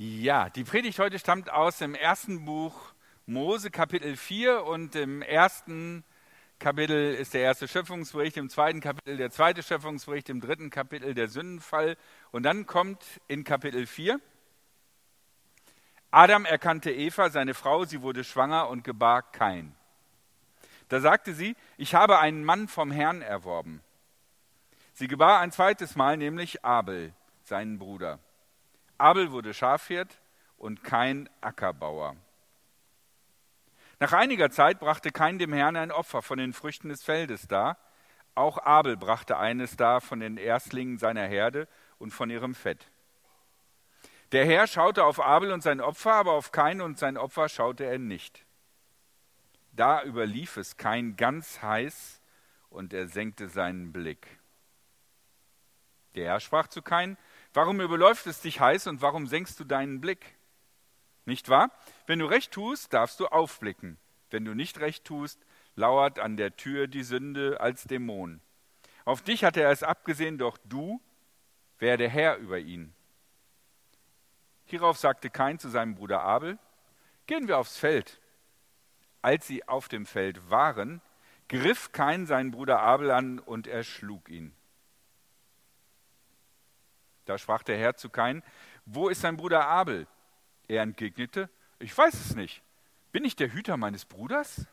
Ja, die Predigt heute stammt aus dem ersten Buch Mose, Kapitel 4. Und im ersten Kapitel ist der erste Schöpfungsbericht, im zweiten Kapitel der zweite Schöpfungsbericht, im dritten Kapitel der Sündenfall. Und dann kommt in Kapitel 4, Adam erkannte Eva, seine Frau, sie wurde schwanger und gebar Kain. Da sagte sie, ich habe einen Mann vom Herrn erworben. Sie gebar ein zweites Mal, nämlich Abel, seinen Bruder. Abel wurde Schafhirt und kein Ackerbauer. Nach einiger Zeit brachte kein dem Herrn ein Opfer von den Früchten des Feldes dar. Auch Abel brachte eines dar von den Erstlingen seiner Herde und von ihrem Fett. Der Herr schaute auf Abel und sein Opfer, aber auf Kain und sein Opfer schaute er nicht. Da überlief es Kain ganz heiß und er senkte seinen Blick. Der Herr sprach zu Kain, Warum überläuft es dich heiß und warum senkst du deinen Blick? Nicht wahr? Wenn du recht tust, darfst du aufblicken. Wenn du nicht recht tust, lauert an der Tür die Sünde als Dämon. Auf dich hat er es abgesehen, doch du werde Herr über ihn. Hierauf sagte Kain zu seinem Bruder Abel, gehen wir aufs Feld. Als sie auf dem Feld waren, griff Kain seinen Bruder Abel an und erschlug ihn. Da sprach der Herr zu Kain, wo ist sein Bruder Abel? Er entgegnete, ich weiß es nicht. Bin ich der Hüter meines Bruders?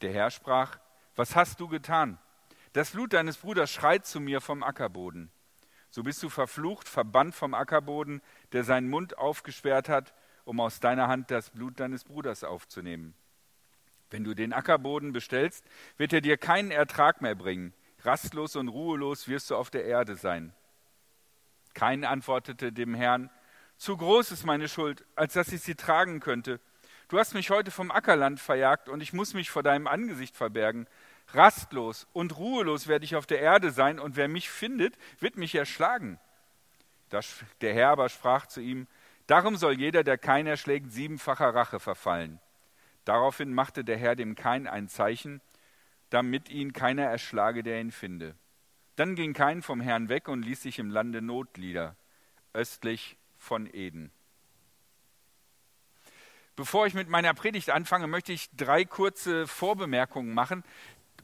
Der Herr sprach, was hast du getan? Das Blut deines Bruders schreit zu mir vom Ackerboden. So bist du verflucht, verbannt vom Ackerboden, der seinen Mund aufgesperrt hat, um aus deiner Hand das Blut deines Bruders aufzunehmen. Wenn du den Ackerboden bestellst, wird er dir keinen Ertrag mehr bringen. Rastlos und ruhelos wirst du auf der Erde sein. Kein antwortete dem Herrn, zu groß ist meine Schuld, als dass ich sie tragen könnte. Du hast mich heute vom Ackerland verjagt und ich muss mich vor deinem Angesicht verbergen. Rastlos und ruhelos werde ich auf der Erde sein und wer mich findet, wird mich erschlagen. Der Herr aber sprach zu ihm, darum soll jeder, der keinen erschlägt, siebenfacher Rache verfallen. Daraufhin machte der Herr dem Kain ein Zeichen, damit ihn keiner erschlage, der ihn finde. Dann ging Kain vom Herrn weg und ließ sich im Lande Notlieder, östlich von Eden. Bevor ich mit meiner Predigt anfange, möchte ich drei kurze Vorbemerkungen machen,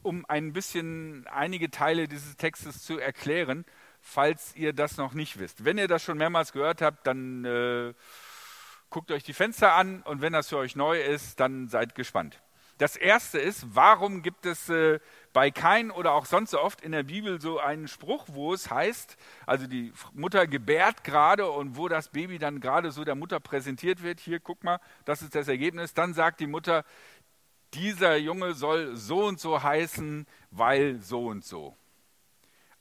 um ein bisschen einige Teile dieses Textes zu erklären, falls ihr das noch nicht wisst. Wenn ihr das schon mehrmals gehört habt, dann äh, guckt euch die Fenster an und wenn das für euch neu ist, dann seid gespannt. Das erste ist, warum gibt es äh, bei Kain oder auch sonst so oft in der Bibel so einen Spruch, wo es heißt, also die Mutter gebärt gerade und wo das Baby dann gerade so der Mutter präsentiert wird, hier guck mal, das ist das Ergebnis, dann sagt die Mutter, dieser Junge soll so und so heißen, weil so und so.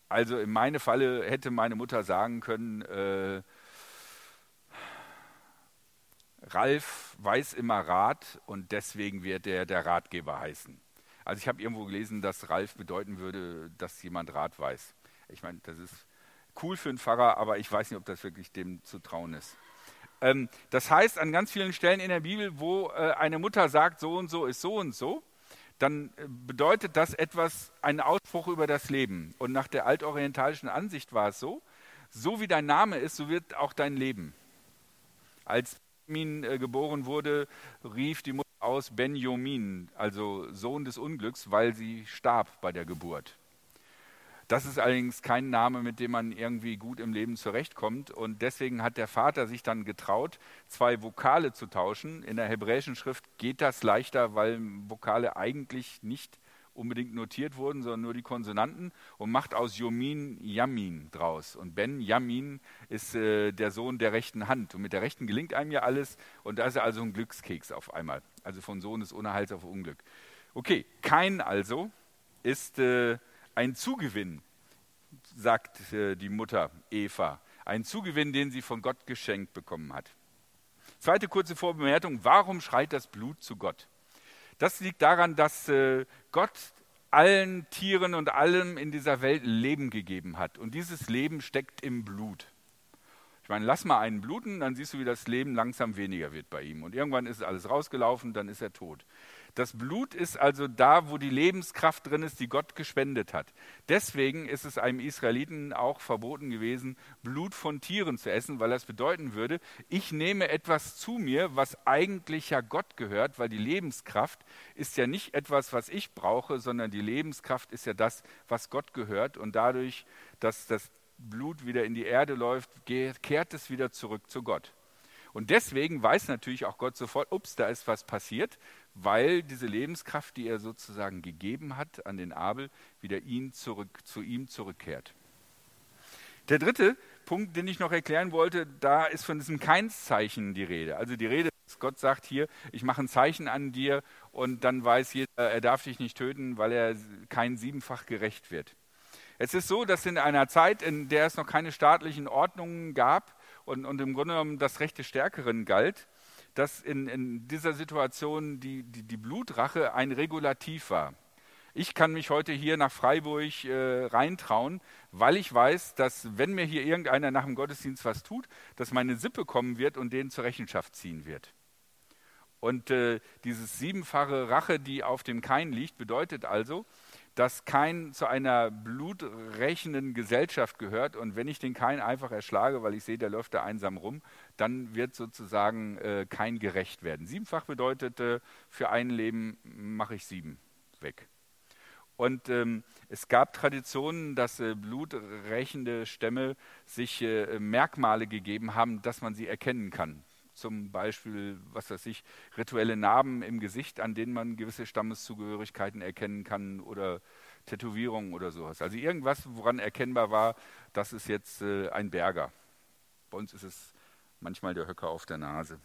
Also in meinem Falle hätte meine Mutter sagen können, äh, Ralf weiß immer Rat und deswegen wird er der Ratgeber heißen. Also ich habe irgendwo gelesen, dass Ralf bedeuten würde, dass jemand Rat weiß. Ich meine, das ist cool für einen Pfarrer, aber ich weiß nicht, ob das wirklich dem zu trauen ist. Ähm, das heißt, an ganz vielen Stellen in der Bibel, wo äh, eine Mutter sagt, so und so ist so und so, dann äh, bedeutet das etwas, einen Ausspruch über das Leben. Und nach der altorientalischen Ansicht war es so, so wie dein Name ist, so wird auch dein Leben. Als Benjamin äh, geboren wurde, rief die Mutter aus Benjamin, also Sohn des Unglücks, weil sie starb bei der Geburt. Das ist allerdings kein Name, mit dem man irgendwie gut im Leben zurechtkommt. Und deswegen hat der Vater sich dann getraut, zwei Vokale zu tauschen. In der hebräischen Schrift geht das leichter, weil Vokale eigentlich nicht unbedingt notiert wurden, sondern nur die Konsonanten und macht aus Jomin Yamin draus. Und Ben Yamin ist äh, der Sohn der rechten Hand. Und mit der rechten gelingt einem ja alles. Und da ist er also ein Glückskeks auf einmal. Also von Sohn des Unerhalts auf Unglück. Okay, kein also ist äh, ein Zugewinn, sagt äh, die Mutter Eva. Ein Zugewinn, den sie von Gott geschenkt bekommen hat. Zweite kurze Vorbemerkung, warum schreit das Blut zu Gott? Das liegt daran, dass äh, Gott allen Tieren und allem in dieser Welt Leben gegeben hat. Und dieses Leben steckt im Blut. Ich meine, lass mal einen bluten, dann siehst du, wie das Leben langsam weniger wird bei ihm. Und irgendwann ist alles rausgelaufen, dann ist er tot. Das Blut ist also da, wo die Lebenskraft drin ist, die Gott gespendet hat. Deswegen ist es einem Israeliten auch verboten gewesen, Blut von Tieren zu essen, weil das bedeuten würde, ich nehme etwas zu mir, was eigentlich ja Gott gehört, weil die Lebenskraft ist ja nicht etwas, was ich brauche, sondern die Lebenskraft ist ja das, was Gott gehört. Und dadurch, dass das Blut wieder in die Erde läuft, kehrt es wieder zurück zu Gott. Und deswegen weiß natürlich auch Gott sofort, ups, da ist was passiert, weil diese Lebenskraft, die er sozusagen gegeben hat an den Abel, wieder ihn zurück, zu ihm zurückkehrt. Der dritte Punkt, den ich noch erklären wollte, da ist von diesem Keinszeichen die Rede. Also die Rede, dass Gott sagt hier, ich mache ein Zeichen an dir und dann weiß jeder, er darf dich nicht töten, weil er kein siebenfach gerecht wird. Es ist so, dass in einer Zeit, in der es noch keine staatlichen Ordnungen gab, und, und im Grunde genommen das Recht des Stärkeren galt, dass in, in dieser Situation die, die, die, Blutrache ein Regulativ war. Ich kann mich heute hier nach Freiburg äh, reintrauen, weil ich weiß, dass wenn mir hier irgendeiner nach dem Gottesdienst was tut, dass meine Sippe kommen wird und den zur Rechenschaft ziehen wird. Und äh, dieses siebenfache Rache, die auf dem Kain liegt, bedeutet also, dass kein zu einer bluträchenden Gesellschaft gehört. Und wenn ich den Kain einfach erschlage, weil ich sehe, der läuft da einsam rum, dann wird sozusagen äh, kein gerecht werden. Siebenfach bedeutet, äh, für ein Leben mache ich sieben weg. Und ähm, es gab Traditionen, dass äh, bluträchende Stämme sich äh, Merkmale gegeben haben, dass man sie erkennen kann zum Beispiel, was weiß ich, rituelle Narben im Gesicht, an denen man gewisse Stammeszugehörigkeiten erkennen kann oder Tätowierungen oder sowas. Also irgendwas, woran erkennbar war, das ist jetzt äh, ein Berger. Bei uns ist es manchmal der Höcker auf der Nase,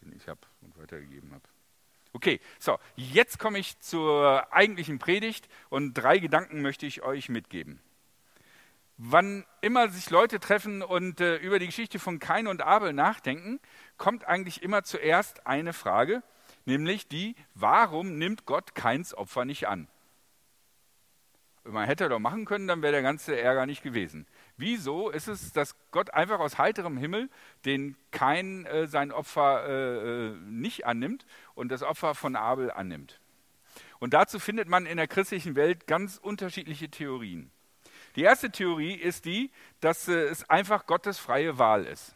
den ich habe und weitergegeben habe. Okay, so, jetzt komme ich zur eigentlichen Predigt und drei Gedanken möchte ich euch mitgeben. Wann immer sich Leute treffen und äh, über die Geschichte von Kain und Abel nachdenken, kommt eigentlich immer zuerst eine Frage, nämlich die, warum nimmt Gott Kains Opfer nicht an? Man hätte doch machen können, dann wäre der ganze Ärger nicht gewesen. Wieso ist es, dass Gott einfach aus heiterem Himmel den Kain äh, sein Opfer äh, äh nicht annimmt und das Opfer von Abel annimmt? Und dazu findet man in der christlichen Welt ganz unterschiedliche Theorien. Die erste Theorie ist die, dass äh, es einfach Gottes freie Wahl ist.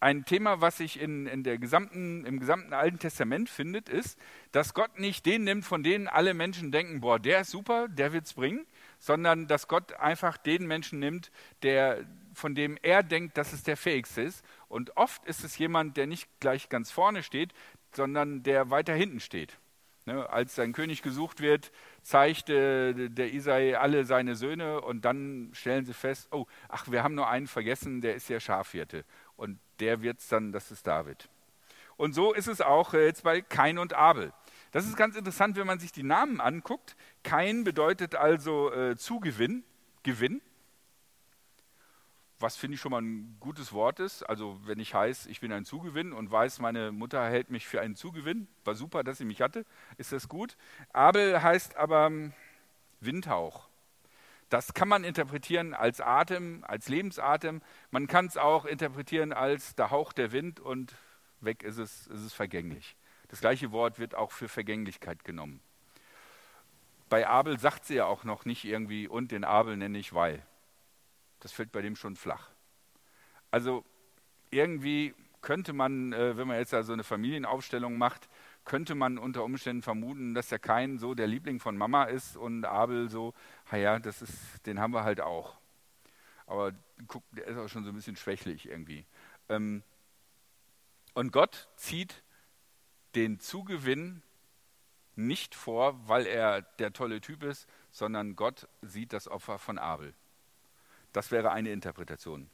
Ein Thema, was sich in, in der gesamten, im gesamten Alten Testament findet, ist, dass Gott nicht den nimmt, von denen alle Menschen denken, boah, der ist super, der wird es bringen, sondern dass Gott einfach den Menschen nimmt, der, von dem er denkt, dass es der fähigste ist. Und oft ist es jemand, der nicht gleich ganz vorne steht, sondern der weiter hinten steht. Ne, als sein König gesucht wird, zeigt der Isai alle seine Söhne und dann stellen sie fest, oh, ach, wir haben nur einen vergessen, der ist ja Schafhirte. Und der wird es dann, das ist David. Und so ist es auch äh, jetzt bei Kain und Abel. Das ist ganz interessant, wenn man sich die Namen anguckt. Kain bedeutet also äh, Zugewinn, Gewinn was finde ich schon mal ein gutes Wort ist. Also wenn ich heiß, ich bin ein Zugewinn und weiß, meine Mutter hält mich für einen Zugewinn, war super, dass sie mich hatte, ist das gut. Abel heißt aber ähm, Windhauch. Das kann man interpretieren als Atem, als Lebensatem. Man kann es auch interpretieren als der Hauch der Wind und weg ist es, ist es vergänglich. Das gleiche Wort wird auch für Vergänglichkeit genommen. Bei Abel sagt sie ja auch noch nicht irgendwie, und den Abel nenne ich weil. Das fällt bei dem schon flach. Also irgendwie könnte man, äh, wenn man jetzt da so eine Familienaufstellung macht, könnte man unter Umständen vermuten, dass der Kain so der Liebling von Mama ist und Abel so, naja, das ist, den haben wir halt auch. Aber guck, der ist auch schon so ein bisschen schwächlich irgendwie. Ähm, und Gott zieht den Zugewinn nicht vor, weil er der tolle Typ ist, sondern Gott sieht das Opfer von Abel. Das wäre eine Interpretation.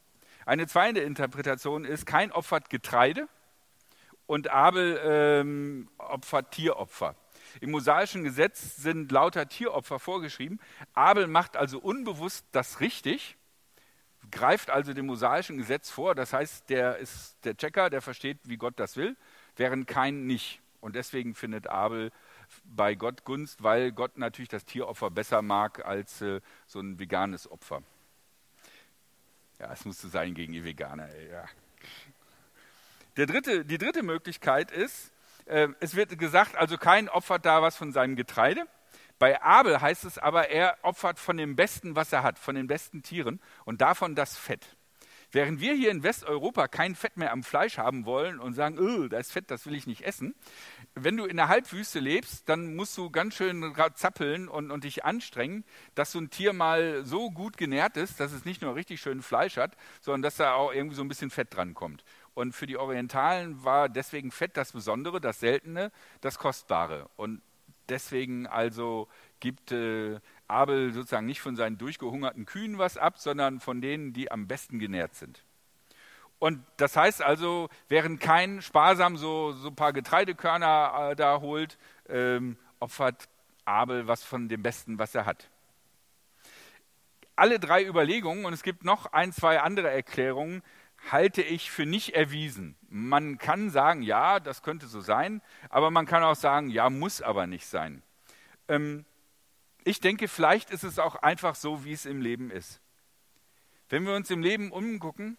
Eine zweite Interpretation ist, kein opfert Getreide und Abel ähm, opfert Tieropfer. Im mosaischen Gesetz sind lauter Tieropfer vorgeschrieben. Abel macht also unbewusst das richtig, greift also dem mosaischen Gesetz vor. Das heißt, der ist der Checker, der versteht, wie Gott das will, während kein nicht. Und deswegen findet Abel bei Gott Gunst, weil Gott natürlich das Tieropfer besser mag als äh, so ein veganes Opfer. Ja, es musste sein gegen die Veganer. Ey, ja. Der dritte, die dritte Möglichkeit ist, äh, es wird gesagt, also kein opfert da was von seinem Getreide. Bei Abel heißt es aber, er opfert von dem Besten, was er hat, von den besten Tieren und davon das Fett. Während wir hier in Westeuropa kein Fett mehr am Fleisch haben wollen und sagen, oh, da ist Fett, das will ich nicht essen, wenn du in der Halbwüste lebst, dann musst du ganz schön zappeln und, und dich anstrengen, dass so ein Tier mal so gut genährt ist, dass es nicht nur richtig schön Fleisch hat, sondern dass da auch irgendwie so ein bisschen Fett dran kommt. Und für die Orientalen war deswegen Fett das Besondere, das Seltene, das Kostbare. Und deswegen also gibt äh, Abel sozusagen nicht von seinen durchgehungerten Kühen was ab, sondern von denen, die am besten genährt sind. Und das heißt also, während kein sparsam so, so ein paar Getreidekörner äh, da holt, ähm, opfert Abel was von dem Besten, was er hat. Alle drei Überlegungen, und es gibt noch ein, zwei andere Erklärungen, halte ich für nicht erwiesen. Man kann sagen, ja, das könnte so sein, aber man kann auch sagen, ja, muss aber nicht sein. Ähm, ich denke, vielleicht ist es auch einfach so, wie es im Leben ist. Wenn wir uns im Leben umgucken,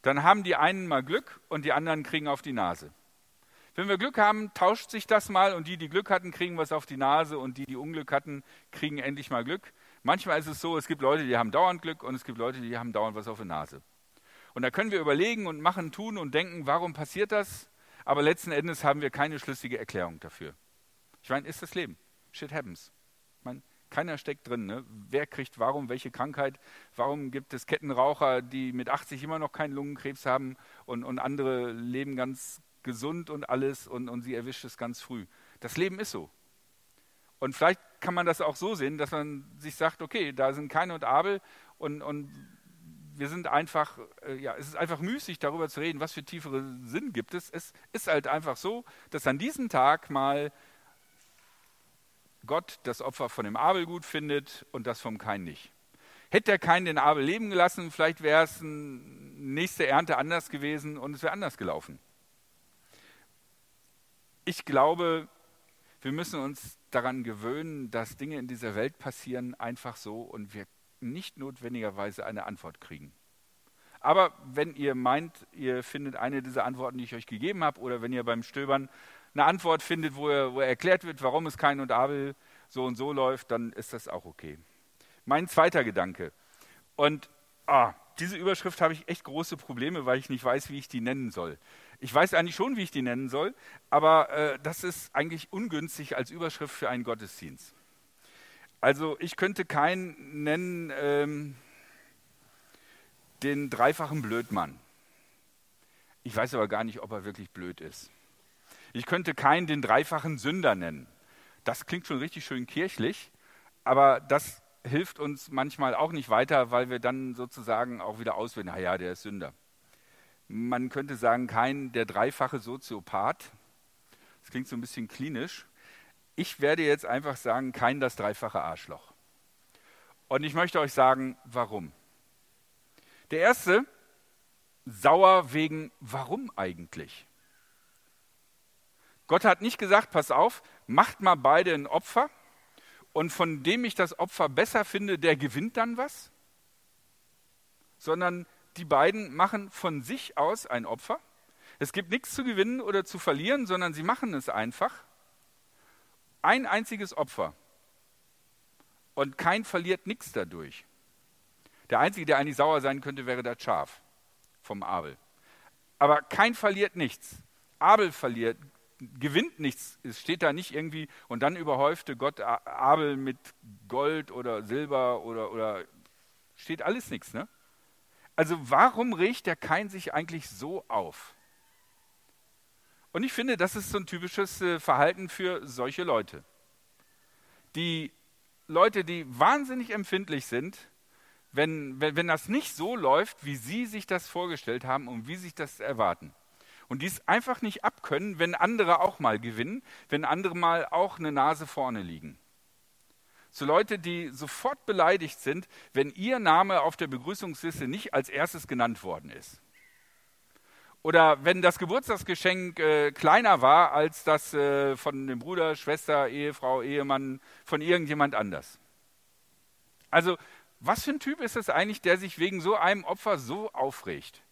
dann haben die einen mal Glück und die anderen kriegen auf die Nase. Wenn wir Glück haben, tauscht sich das mal und die, die Glück hatten, kriegen was auf die Nase und die, die Unglück hatten, kriegen endlich mal Glück. Manchmal ist es so, es gibt Leute, die haben dauernd Glück und es gibt Leute, die haben dauernd was auf der Nase. Und da können wir überlegen und machen, tun und denken, warum passiert das? Aber letzten Endes haben wir keine schlüssige Erklärung dafür. Ich meine, ist das Leben. Shit happens. Man, keiner steckt drin. Ne? Wer kriegt warum welche Krankheit? Warum gibt es Kettenraucher, die mit 80 immer noch keinen Lungenkrebs haben und, und andere leben ganz gesund und alles und, und sie erwischt es ganz früh? Das Leben ist so. Und vielleicht kann man das auch so sehen, dass man sich sagt, okay, da sind Kain und Abel und, und wir sind einfach, äh, ja, es ist einfach müßig, darüber zu reden, was für tiefere Sinn gibt es. Es ist halt einfach so, dass an diesem Tag mal Gott das Opfer von dem Abel gut findet und das vom Kain nicht. Hätte der Kain den Abel leben gelassen, vielleicht wäre es nächste Ernte anders gewesen und es wäre anders gelaufen. Ich glaube, wir müssen uns daran gewöhnen, dass Dinge in dieser Welt passieren einfach so und wir nicht notwendigerweise eine Antwort kriegen. Aber wenn ihr meint, ihr findet eine dieser Antworten, die ich euch gegeben habe, oder wenn ihr beim Stöbern eine Antwort findet, wo, er, wo erklärt wird, warum es Kain und Abel so und so läuft, dann ist das auch okay. Mein zweiter Gedanke. Und ah, diese Überschrift habe ich echt große Probleme, weil ich nicht weiß, wie ich die nennen soll. Ich weiß eigentlich schon, wie ich die nennen soll, aber äh, das ist eigentlich ungünstig als Überschrift für einen Gottesdienst. Also ich könnte keinen nennen ähm, den dreifachen Blödmann. Ich weiß aber gar nicht, ob er wirklich blöd ist. Ich könnte keinen den dreifachen Sünder nennen. Das klingt schon richtig schön kirchlich, aber das hilft uns manchmal auch nicht weiter, weil wir dann sozusagen auch wieder auswählen, naja, der ist Sünder. Man könnte sagen, kein der dreifache Soziopath. Das klingt so ein bisschen klinisch. Ich werde jetzt einfach sagen, kein das dreifache Arschloch. Und ich möchte euch sagen, warum. Der erste, sauer wegen, warum eigentlich? Gott hat nicht gesagt, pass auf, macht mal beide ein Opfer und von dem ich das Opfer besser finde, der gewinnt dann was, sondern die beiden machen von sich aus ein Opfer. Es gibt nichts zu gewinnen oder zu verlieren, sondern sie machen es einfach. Ein einziges Opfer. Und kein verliert nichts dadurch. Der Einzige, der eigentlich sauer sein könnte, wäre das Schaf vom Abel. Aber kein verliert nichts. Abel verliert, gewinnt nichts, es steht da nicht irgendwie, und dann überhäufte Gott Abel mit Gold oder Silber oder, oder steht alles nichts. Ne? Also warum regt der Kain sich eigentlich so auf? Und ich finde, das ist so ein typisches äh, Verhalten für solche Leute. Die Leute, die wahnsinnig empfindlich sind, wenn, wenn, wenn das nicht so läuft, wie sie sich das vorgestellt haben und wie sie sich das erwarten und dies einfach nicht abkönnen, wenn andere auch mal gewinnen, wenn andere mal auch eine Nase vorne liegen. So Leute, die sofort beleidigt sind, wenn ihr Name auf der Begrüßungsliste nicht als erstes genannt worden ist. Oder wenn das Geburtstagsgeschenk äh, kleiner war als das äh, von dem Bruder, Schwester, Ehefrau, Ehemann, von irgendjemand anders. Also, was für ein Typ ist es eigentlich, der sich wegen so einem Opfer so aufregt?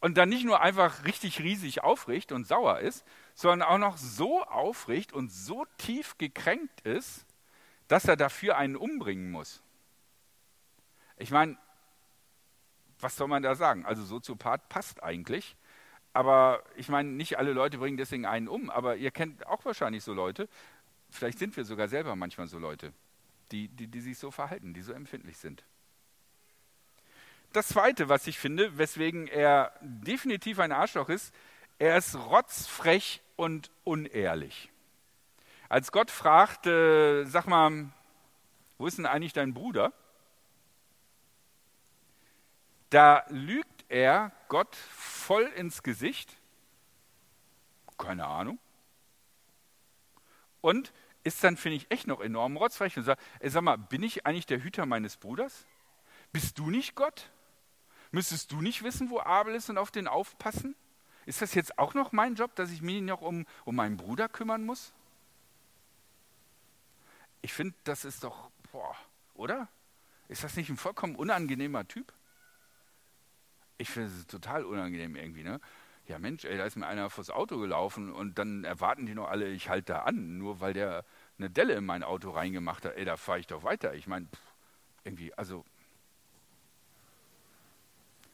Und dann nicht nur einfach richtig riesig aufricht und sauer ist, sondern auch noch so aufricht und so tief gekränkt ist, dass er dafür einen umbringen muss. Ich meine, was soll man da sagen? Also Soziopath passt eigentlich, aber ich meine, nicht alle Leute bringen deswegen einen um, aber ihr kennt auch wahrscheinlich so Leute, vielleicht sind wir sogar selber manchmal so Leute, die, die, die sich so verhalten, die so empfindlich sind. Das Zweite, was ich finde, weswegen er definitiv ein Arschloch ist, er ist rotzfrech und unehrlich. Als Gott fragt, äh, sag mal, wo ist denn eigentlich dein Bruder? Da lügt er Gott voll ins Gesicht. Keine Ahnung. Und ist dann, finde ich, echt noch enorm rotzfrech und sagt, ey, sag mal, bin ich eigentlich der Hüter meines Bruders? Bist du nicht Gott? Müsstest du nicht wissen, wo Abel ist und auf den aufpassen? Ist das jetzt auch noch mein Job, dass ich mich noch um, um meinen Bruder kümmern muss? Ich finde, das ist doch, boah, oder? Ist das nicht ein vollkommen unangenehmer Typ? Ich finde es total unangenehm irgendwie, ne? Ja, Mensch, ey, da ist mir einer vors Auto gelaufen und dann erwarten die noch alle, ich halte da an, nur weil der eine Delle in mein Auto reingemacht hat. Ey, da fahre ich doch weiter. Ich meine, irgendwie, also.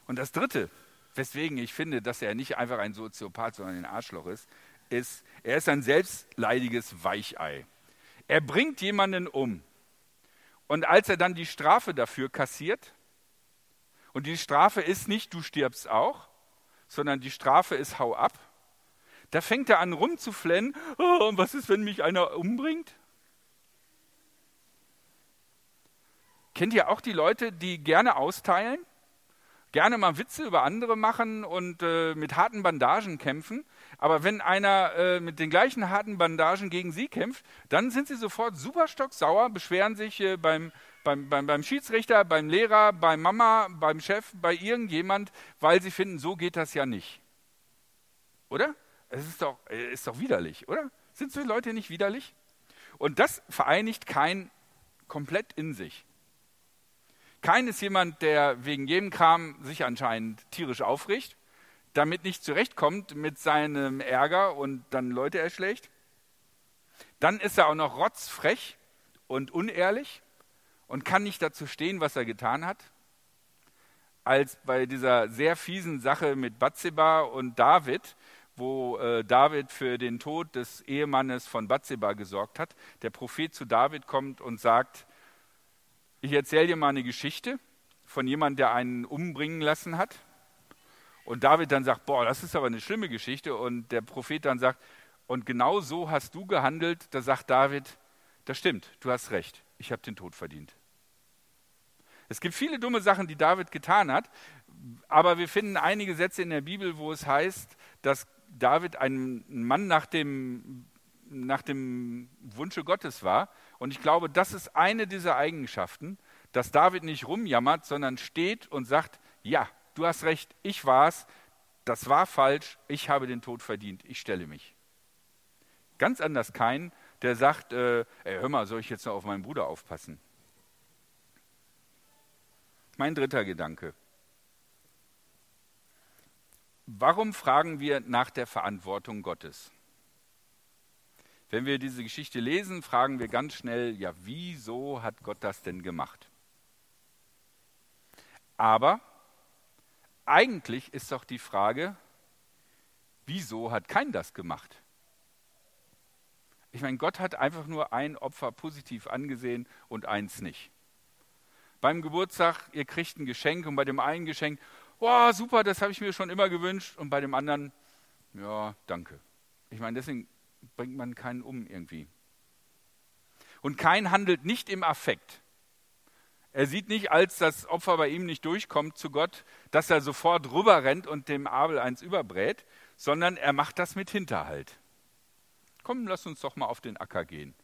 Und das Dritte, weswegen ich finde, dass er nicht einfach ein Soziopath, sondern ein Arschloch ist, ist, er ist ein selbstleidiges Weichei. Er bringt jemanden um. Und als er dann die Strafe dafür kassiert, und die Strafe ist nicht, du stirbst auch, sondern die Strafe ist, hau ab, da fängt er an rumzuflennen, oh, und was ist, wenn mich einer umbringt? Kennt ihr auch die Leute, die gerne austeilen? Gerne mal Witze über andere machen und äh, mit harten Bandagen kämpfen. Aber wenn einer äh, mit den gleichen harten Bandagen gegen sie kämpft, dann sind sie sofort super stocksauer, beschweren sich äh, beim, beim, beim, beim Schiedsrichter, beim Lehrer, bei Mama, beim Chef, bei irgendjemand, weil sie finden, so geht das ja nicht. Oder? Es ist doch, äh, ist doch widerlich, oder? Sind so Leute nicht widerlich? Und das vereinigt kein komplett in sich. Kein ist jemand, der wegen jedem Kram sich anscheinend tierisch aufricht, damit nicht zurechtkommt mit seinem Ärger und dann Leute erschlägt. Dann ist er auch noch rotzfrech und unehrlich und kann nicht dazu stehen, was er getan hat. Als bei dieser sehr fiesen Sache mit Bathseba und David, wo äh, David für den Tod des Ehemannes von Bathseba gesorgt hat. Der Prophet zu David kommt und sagt, ich erzähle dir mal eine Geschichte von jemandem, der einen umbringen lassen hat. Und David dann sagt, boah, das ist aber eine schlimme Geschichte. Und der Prophet dann sagt, und genau so hast du gehandelt. Da sagt David, das stimmt, du hast recht, ich habe den Tod verdient. Es gibt viele dumme Sachen, die David getan hat, aber wir finden einige Sätze in der Bibel, wo es heißt, dass David ein Mann nach dem, nach dem Wunsche Gottes war und ich glaube, das ist eine dieser Eigenschaften, dass David nicht rumjammert, sondern steht und sagt, ja, du hast recht, ich war's, das war falsch, ich habe den Tod verdient, ich stelle mich. Ganz anders kein, der sagt, äh, ey, hör mal, soll ich jetzt noch auf meinen Bruder aufpassen? Mein dritter Gedanke. Warum fragen wir nach der Verantwortung Gottes? Wenn wir diese Geschichte lesen, fragen wir ganz schnell, ja, wieso hat Gott das denn gemacht? Aber eigentlich ist doch die Frage, wieso hat kein das gemacht? Ich meine, Gott hat einfach nur ein Opfer positiv angesehen und eins nicht. Beim Geburtstag, ihr kriegt ein Geschenk und bei dem einen Geschenk, oh, super, das habe ich mir schon immer gewünscht und bei dem anderen, ja, danke. Ich meine, deswegen bringt man keinen um irgendwie. Und kein handelt nicht im Affekt. Er sieht nicht, als das Opfer bei ihm nicht durchkommt zu Gott, dass er sofort rüber rennt und dem Abel eins überbrät, sondern er macht das mit Hinterhalt. Komm, lass uns doch mal auf den Acker gehen.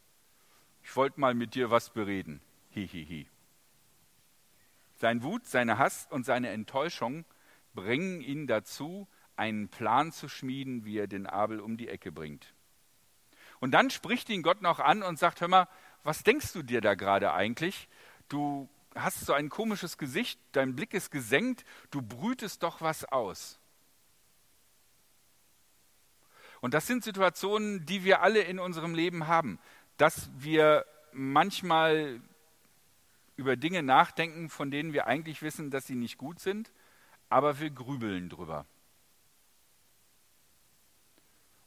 Ich wollte mal mit dir was bereden. Hihihi. Hi, hi. Sein Wut, seine Hass und seine Enttäuschung bringen ihn dazu, einen Plan zu schmieden, wie er den Abel um die Ecke bringt. Und dann spricht ihn Gott noch an und sagt, hör mal, was denkst du dir da gerade eigentlich? Du hast so ein komisches Gesicht, dein Blick ist gesenkt, du brütest doch was aus. Und das sind Situationen, die wir alle in unserem Leben haben, dass wir manchmal über Dinge nachdenken, von denen wir eigentlich wissen, dass sie nicht gut sind, aber wir grübeln drüber.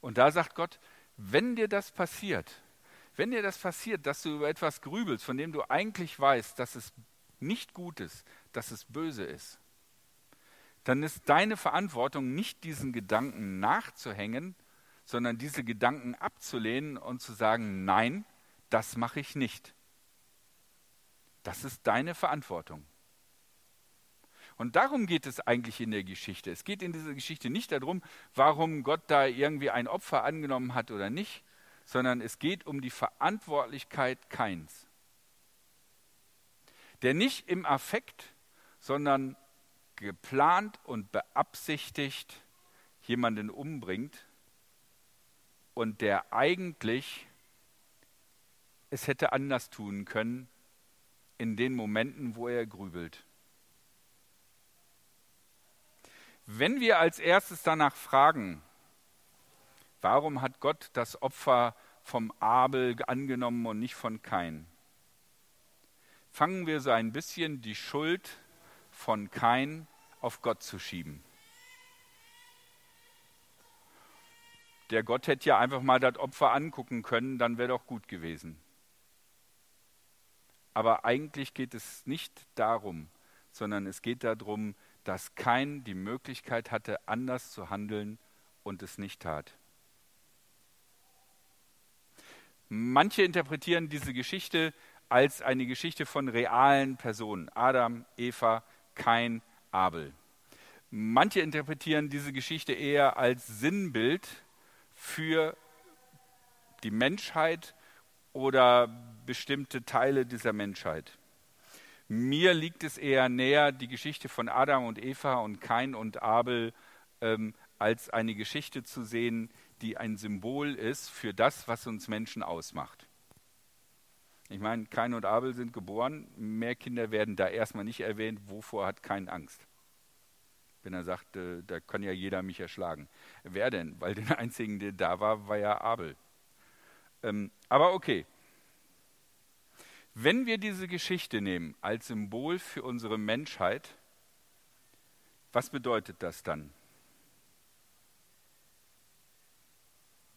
Und da sagt Gott, wenn dir das passiert, wenn dir das passiert, dass du über etwas grübelst, von dem du eigentlich weißt, dass es nicht gut ist, dass es böse ist, dann ist deine Verantwortung nicht diesen Gedanken nachzuhängen, sondern diese Gedanken abzulehnen und zu sagen, nein, das mache ich nicht. Das ist deine Verantwortung. Und darum geht es eigentlich in der Geschichte. Es geht in dieser Geschichte nicht darum, warum Gott da irgendwie ein Opfer angenommen hat oder nicht, sondern es geht um die Verantwortlichkeit Keins. Der nicht im Affekt, sondern geplant und beabsichtigt jemanden umbringt und der eigentlich es hätte anders tun können in den Momenten, wo er grübelt. Wenn wir als erstes danach fragen, warum hat Gott das Opfer vom Abel angenommen und nicht von Kain, fangen wir so ein bisschen die Schuld von Kain auf Gott zu schieben. Der Gott hätte ja einfach mal das Opfer angucken können, dann wäre doch gut gewesen. Aber eigentlich geht es nicht darum, sondern es geht darum, dass kein die Möglichkeit hatte, anders zu handeln und es nicht tat. Manche interpretieren diese Geschichte als eine Geschichte von realen Personen. Adam, Eva, Kain, Abel. Manche interpretieren diese Geschichte eher als Sinnbild für die Menschheit oder bestimmte Teile dieser Menschheit. Mir liegt es eher näher, die Geschichte von Adam und Eva und Kain und Abel ähm, als eine Geschichte zu sehen, die ein Symbol ist für das, was uns Menschen ausmacht. Ich meine, Kain und Abel sind geboren, mehr Kinder werden da erstmal nicht erwähnt, wovor hat Kain Angst? Wenn er sagt, äh, da kann ja jeder mich erschlagen. Wer denn? Weil der Einzige, der da war, war ja Abel. Ähm, aber okay, wenn wir diese Geschichte nehmen als Symbol für unsere Menschheit, was bedeutet das dann?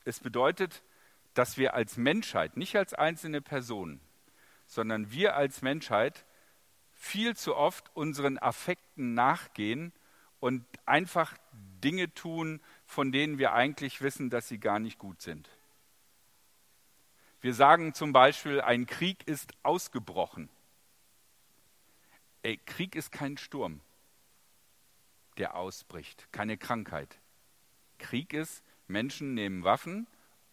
Es bedeutet, dass wir als Menschheit, nicht als einzelne Personen, sondern wir als Menschheit viel zu oft unseren Affekten nachgehen und einfach Dinge tun, von denen wir eigentlich wissen, dass sie gar nicht gut sind. Wir sagen zum Beispiel, ein Krieg ist ausgebrochen. Ey, Krieg ist kein Sturm, der ausbricht, keine Krankheit. Krieg ist, Menschen nehmen Waffen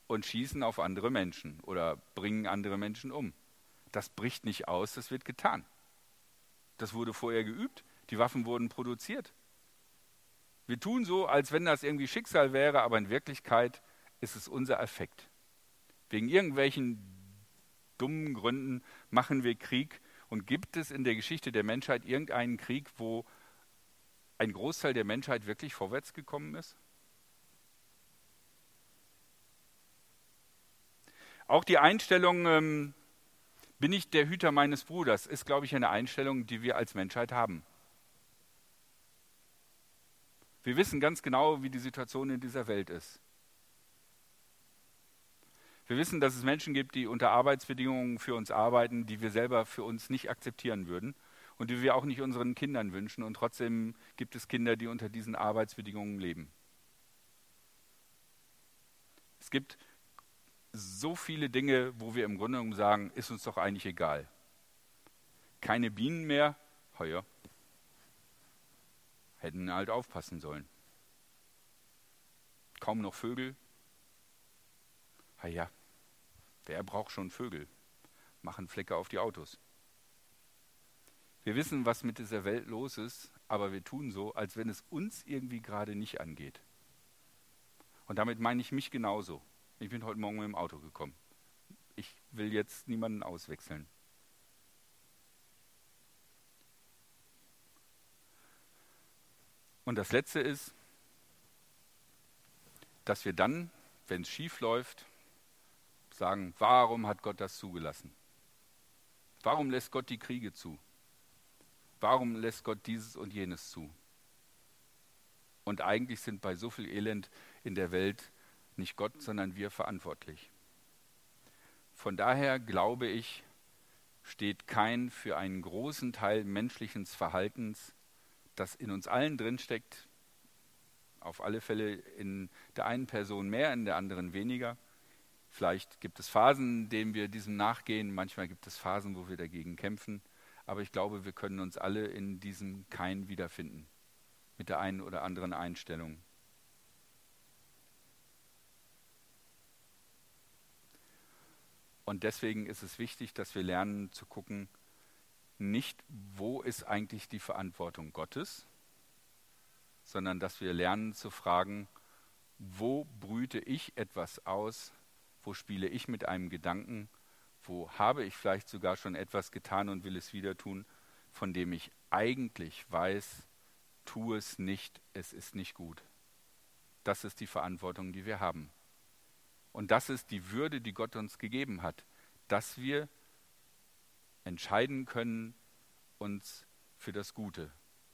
und schießen auf andere Menschen oder bringen andere Menschen um. Das bricht nicht aus, das wird getan. Das wurde vorher geübt, die Waffen wurden produziert. Wir tun so, als wenn das irgendwie Schicksal wäre, aber in Wirklichkeit ist es unser Effekt. Wegen irgendwelchen dummen Gründen machen wir Krieg. Und gibt es in der Geschichte der Menschheit irgendeinen Krieg, wo ein Großteil der Menschheit wirklich vorwärts gekommen ist? Auch die Einstellung, ähm, bin ich der Hüter meines Bruders, ist, glaube ich, eine Einstellung, die wir als Menschheit haben. Wir wissen ganz genau, wie die Situation in dieser Welt ist. Wir wissen, dass es Menschen gibt, die unter Arbeitsbedingungen für uns arbeiten, die wir selber für uns nicht akzeptieren würden und die wir auch nicht unseren Kindern wünschen. Und trotzdem gibt es Kinder, die unter diesen Arbeitsbedingungen leben. Es gibt so viele Dinge, wo wir im Grunde genommen sagen, ist uns doch eigentlich egal. Keine Bienen mehr, heuer. Hätten halt aufpassen sollen. Kaum noch Vögel, Ah ja, wer braucht schon Vögel? Machen Flecke auf die Autos. Wir wissen, was mit dieser Welt los ist, aber wir tun so, als wenn es uns irgendwie gerade nicht angeht. Und damit meine ich mich genauso. Ich bin heute Morgen mit dem Auto gekommen. Ich will jetzt niemanden auswechseln. Und das Letzte ist, dass wir dann wenn es schief läuft, sagen, warum hat Gott das zugelassen? Warum lässt Gott die Kriege zu? Warum lässt Gott dieses und jenes zu? Und eigentlich sind bei so viel Elend in der Welt nicht Gott, sondern wir verantwortlich. Von daher glaube ich, steht kein für einen großen Teil menschlichen Verhaltens, das in uns allen drinsteckt, auf alle Fälle in der einen Person mehr, in der anderen weniger, Vielleicht gibt es Phasen, in denen wir diesem nachgehen, manchmal gibt es Phasen, wo wir dagegen kämpfen, aber ich glaube, wir können uns alle in diesem Kein wiederfinden, mit der einen oder anderen Einstellung. Und deswegen ist es wichtig, dass wir lernen zu gucken, nicht, wo ist eigentlich die Verantwortung Gottes, sondern dass wir lernen zu fragen, wo brüte ich etwas aus, wo spiele ich mit einem Gedanken? Wo habe ich vielleicht sogar schon etwas getan und will es wieder tun, von dem ich eigentlich weiß, tu es nicht, es ist nicht gut. Das ist die Verantwortung, die wir haben. Und das ist die Würde, die Gott uns gegeben hat, dass wir entscheiden können, uns für das Gute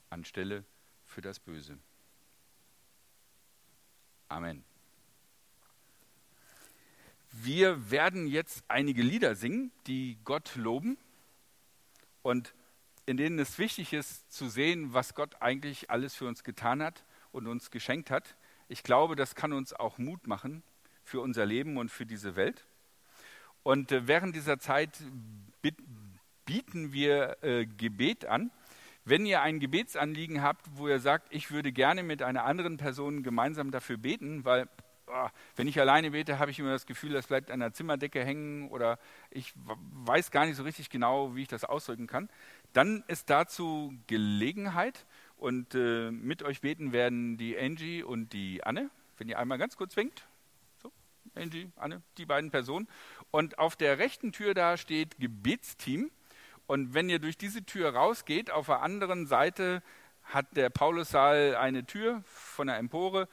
anstelle für das Böse. Amen. Wir werden jetzt einige Lieder singen, die Gott loben und in denen es wichtig ist zu sehen, was Gott eigentlich alles für uns getan hat und uns geschenkt hat. Ich glaube, das kann uns auch Mut machen für unser Leben und für diese Welt. Und äh, während dieser Zeit bieten wir äh, Gebet an. Wenn ihr ein Gebetsanliegen habt, wo ihr sagt, ich würde gerne mit einer anderen Person gemeinsam dafür beten, weil oh, wenn ich alleine bete, habe ich immer das Gefühl, das bleibt an der Zimmerdecke hängen oder ich weiß gar nicht so richtig genau, wie ich das ausdrücken kann. Dann ist dazu Gelegenheit und äh, mit euch beten werden die Angie und die Anne. Wenn ihr einmal ganz kurz winkt. So, Angie, Anne, die beiden Personen. Und auf der rechten Tür da steht Gebetsteam. Und wenn ihr durch diese Tür rausgeht, auf der anderen Seite hat der Paulussaal eine Tür von der Empore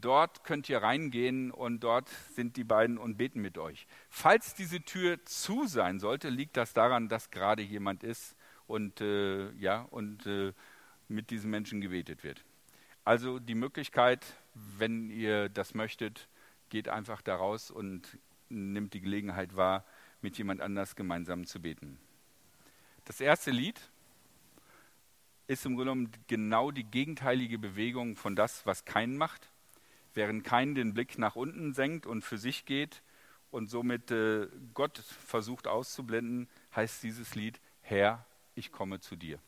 Dort könnt ihr reingehen und dort sind die beiden und beten mit euch. Falls diese Tür zu sein sollte, liegt das daran, dass gerade jemand ist und, äh, ja, und äh, mit diesem Menschen gebetet wird. Also die Möglichkeit, wenn ihr das möchtet, geht einfach da raus und nimmt die Gelegenheit wahr, mit jemand anders gemeinsam zu beten. Das erste Lied ist im Grunde genommen genau die gegenteilige Bewegung von das, was keinen macht während kein den Blick nach unten senkt und für sich geht und somit äh, Gott versucht auszublenden, heißt dieses Lied, Herr, ich komme zu dir.